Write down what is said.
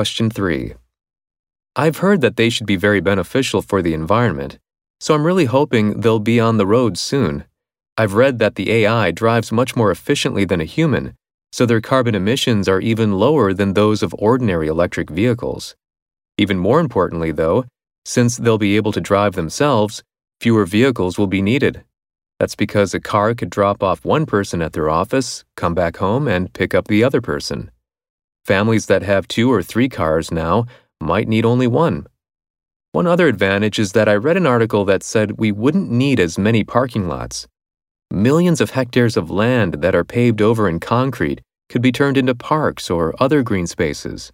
Question 3. I've heard that they should be very beneficial for the environment, so I'm really hoping they'll be on the road soon. I've read that the AI drives much more efficiently than a human, so their carbon emissions are even lower than those of ordinary electric vehicles. Even more importantly, though, since they'll be able to drive themselves, fewer vehicles will be needed. That's because a car could drop off one person at their office, come back home, and pick up the other person. Families that have two or three cars now might need only one. One other advantage is that I read an article that said we wouldn't need as many parking lots. Millions of hectares of land that are paved over in concrete could be turned into parks or other green spaces.